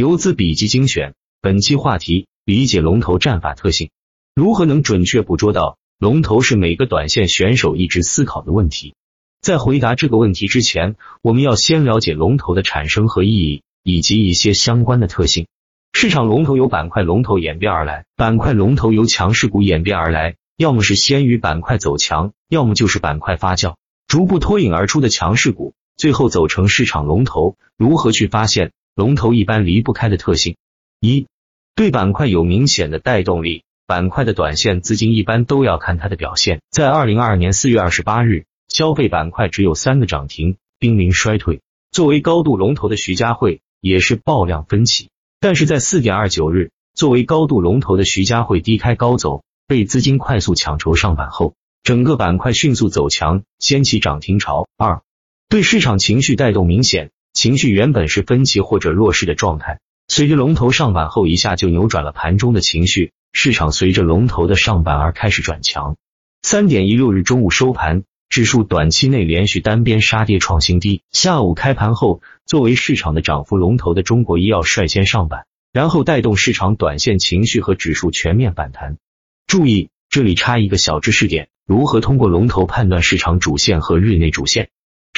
游资笔记精选，本期话题：理解龙头战法特性，如何能准确捕捉到龙头是每个短线选手一直思考的问题。在回答这个问题之前，我们要先了解龙头的产生和意义，以及一些相关的特性。市场龙头由板块龙头演变而来，板块龙头由强势股演变而来，要么是先于板块走强，要么就是板块发酵，逐步脱颖而出的强势股。最后走成市场龙头，如何去发现龙头一般离不开的特性？一对板块有明显的带动力，板块的短线资金一般都要看它的表现。在二零二二年四月二十八日，消费板块只有三个涨停，濒临衰退。作为高度龙头的徐家汇也是爆量分歧，但是在四点二九日，作为高度龙头的徐家汇低开高走，被资金快速抢筹上板后，整个板块迅速走强，掀起涨停潮。二对市场情绪带动明显，情绪原本是分歧或者弱势的状态，随着龙头上板后一下就扭转了盘中的情绪，市场随着龙头的上板而开始转强。三点一六日中午收盘，指数短期内连续单边杀跌创新低。下午开盘后，作为市场的涨幅龙头的中国医药率先上板，然后带动市场短线情绪和指数全面反弹。注意，这里插一个小知识点：如何通过龙头判断市场主线和日内主线？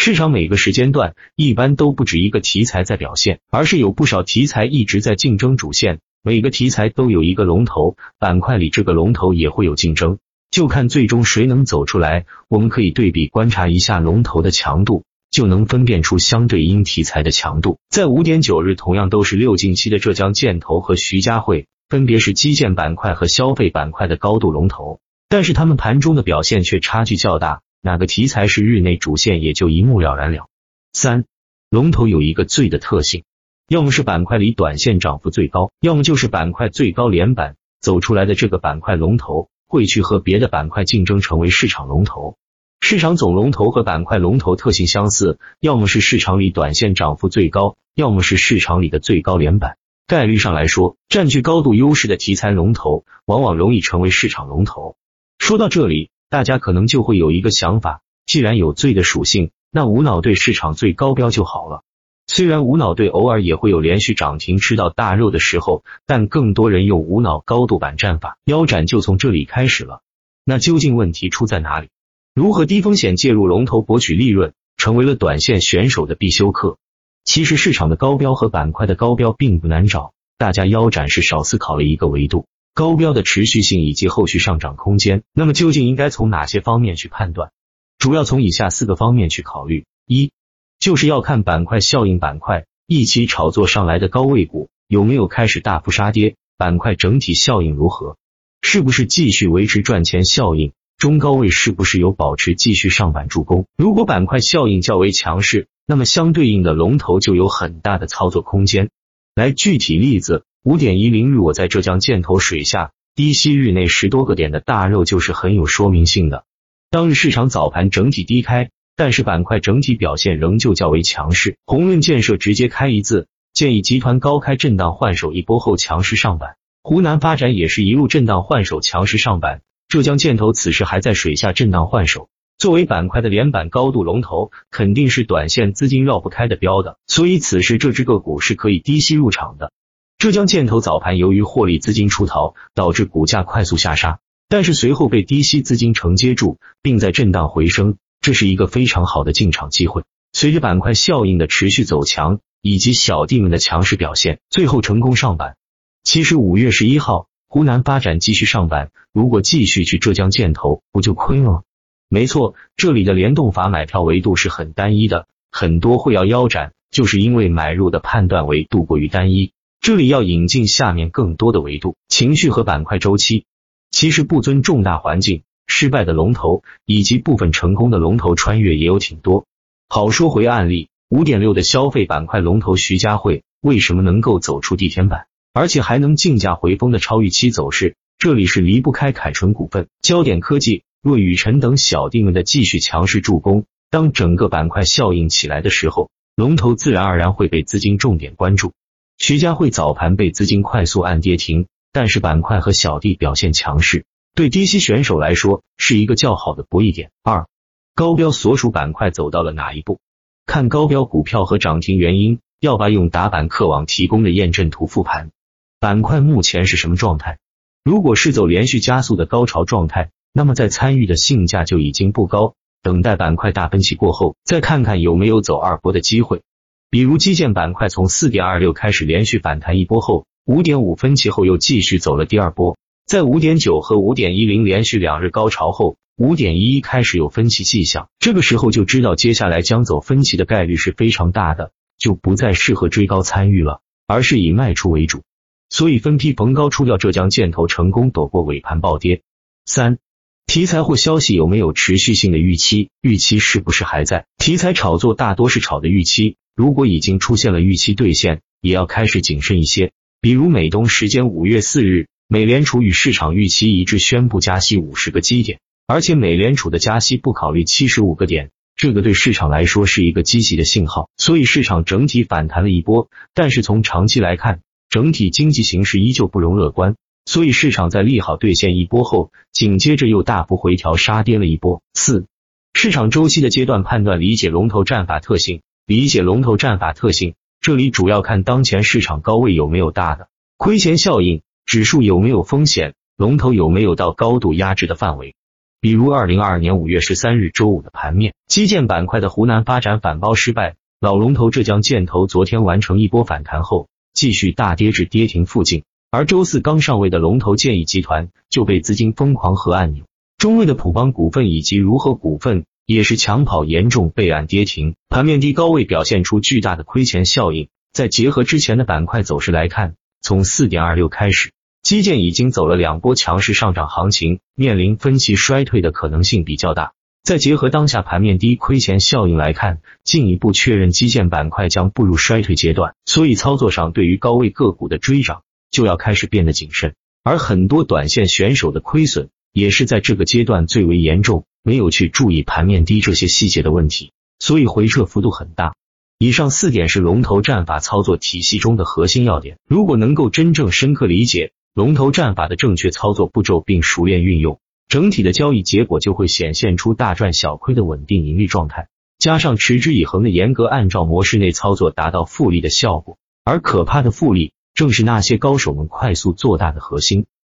市场每个时间段一般都不止一个题材在表现，而是有不少题材一直在竞争主线。每个题材都有一个龙头，板块里这个龙头也会有竞争，就看最终谁能走出来。我们可以对比观察一下龙头的强度，就能分辨出相对应题材的强度。在五点九日，同样都是六近期的浙江建投和徐家汇，分别是基建板块和消费板块的高度龙头，但是他们盘中的表现却差距较大。哪个题材是日内主线，也就一目了然了。三龙头有一个最的特性，要么是板块里短线涨幅最高，要么就是板块最高连板走出来的这个板块龙头会去和别的板块竞争，成为市场龙头。市场总龙头和板块龙头特性相似，要么是市场里短线涨幅最高，要么是市场里的最高连板。概率上来说，占据高度优势的题材龙头，往往容易成为市场龙头。说到这里。大家可能就会有一个想法，既然有最的属性，那无脑对市场最高标就好了。虽然无脑对偶尔也会有连续涨停吃到大肉的时候，但更多人用无脑高度板战法，腰斩就从这里开始了。那究竟问题出在哪里？如何低风险介入龙头博取利润，成为了短线选手的必修课。其实市场的高标和板块的高标并不难找，大家腰斩是少思考了一个维度。高标的持续性以及后续上涨空间，那么究竟应该从哪些方面去判断？主要从以下四个方面去考虑：一，就是要看板块效应，板块一起炒作上来的高位股有没有开始大幅杀跌，板块整体效应如何，是不是继续维持赚钱效应，中高位是不是有保持继续上板助攻？如果板块效应较为强势，那么相对应的龙头就有很大的操作空间。来，具体例子。五点一零日，我在浙江建投水下低吸日内十多个点的大肉，就是很有说明性的。当日市场早盘整体低开，但是板块整体表现仍旧较为强势。鸿润建设直接开一字，建议集团高开震荡换手一波后强势上板。湖南发展也是一路震荡换手强势上板。浙江建投此时还在水下震荡换手。作为板块的连板高度龙头，肯定是短线资金绕不开的标的，所以此时这只个股是可以低吸入场的。浙江建投早盘由于获利资金出逃，导致股价快速下杀，但是随后被低吸资金承接住，并在震荡回升，这是一个非常好的进场机会。随着板块效应的持续走强，以及小弟们的强势表现，最后成功上板。其实五月十一号，湖南发展继续上板，如果继续去浙江建投，不就亏了吗？没错，这里的联动法买票维度是很单一的，很多会要腰斩，就是因为买入的判断维度过于单一。这里要引进下面更多的维度，情绪和板块周期。其实不尊重大环境，失败的龙头以及部分成功的龙头穿越也有挺多。好说回案例，五点六的消费板块龙头徐家汇为什么能够走出地天板，而且还能竞价回风的超预期走势？这里是离不开凯纯股份、焦点科技、若雨辰等小弟们的继续强势助攻。当整个板块效应起来的时候，龙头自然而然会被资金重点关注。徐家汇早盘被资金快速按跌停，但是板块和小弟表现强势，对低吸选手来说是一个较好的博弈点。二高标所属板块走到了哪一步？看高标股票和涨停原因，要把用打板客网提供的验证图复盘。板块目前是什么状态？如果是走连续加速的高潮状态，那么在参与的性价就已经不高。等待板块大分歧过后，再看看有没有走二波的机会。比如基建板块从四点二六开始连续反弹一波后，五点五分歧后又继续走了第二波。在五点九和五点一零连续两日高潮后，五点一一开始有分歧迹象，这个时候就知道接下来将走分歧的概率是非常大的，就不再适合追高参与了，而是以卖出为主。所以分批逢高出掉浙江建投，成功躲过尾盘暴跌。三、题材或消息有没有持续性的预期？预期是不是还在？题材炒作大多是炒的预期，如果已经出现了预期兑现，也要开始谨慎一些。比如美东时间五月四日，美联储与市场预期一致宣布加息五十个基点，而且美联储的加息不考虑七十五个点，这个对市场来说是一个积极的信号，所以市场整体反弹了一波。但是从长期来看，整体经济形势依旧不容乐观，所以市场在利好兑现一波后，紧接着又大幅回调杀跌了一波。四、市场周期的阶段判断，理解龙头战法特性，理解龙头战法特性，这里主要看当前市场高位有没有大的亏钱效应，指数有没有风险，龙头有没有到高度压制的范围。比如二零二二年五月十三日周五的盘面，基建板块的湖南发展反包失败，老龙头浙江建投昨天完成一波反弹后。继续大跌至跌停附近，而周四刚上位的龙头建议集团就被资金疯狂和按钮。中位的普邦股份以及如何股份也是抢跑严重备案跌停，盘面低高位表现出巨大的亏钱效应。再结合之前的板块走势来看，从四点二六开始，基建已经走了两波强势上涨行情，面临分歧衰退的可能性比较大。再结合当下盘面低亏钱效应来看，进一步确认基建板块将步入衰退阶段，所以操作上对于高位个股的追涨就要开始变得谨慎。而很多短线选手的亏损也是在这个阶段最为严重，没有去注意盘面低这些细节的问题，所以回撤幅度很大。以上四点是龙头战法操作体系中的核心要点，如果能够真正深刻理解龙头战法的正确操作步骤，并熟练运用。整体的交易结果就会显现出大赚小亏的稳定盈利状态，加上持之以恒的严格按照模式内操作，达到复利的效果。而可怕的复利，正是那些高手们快速做大的核心。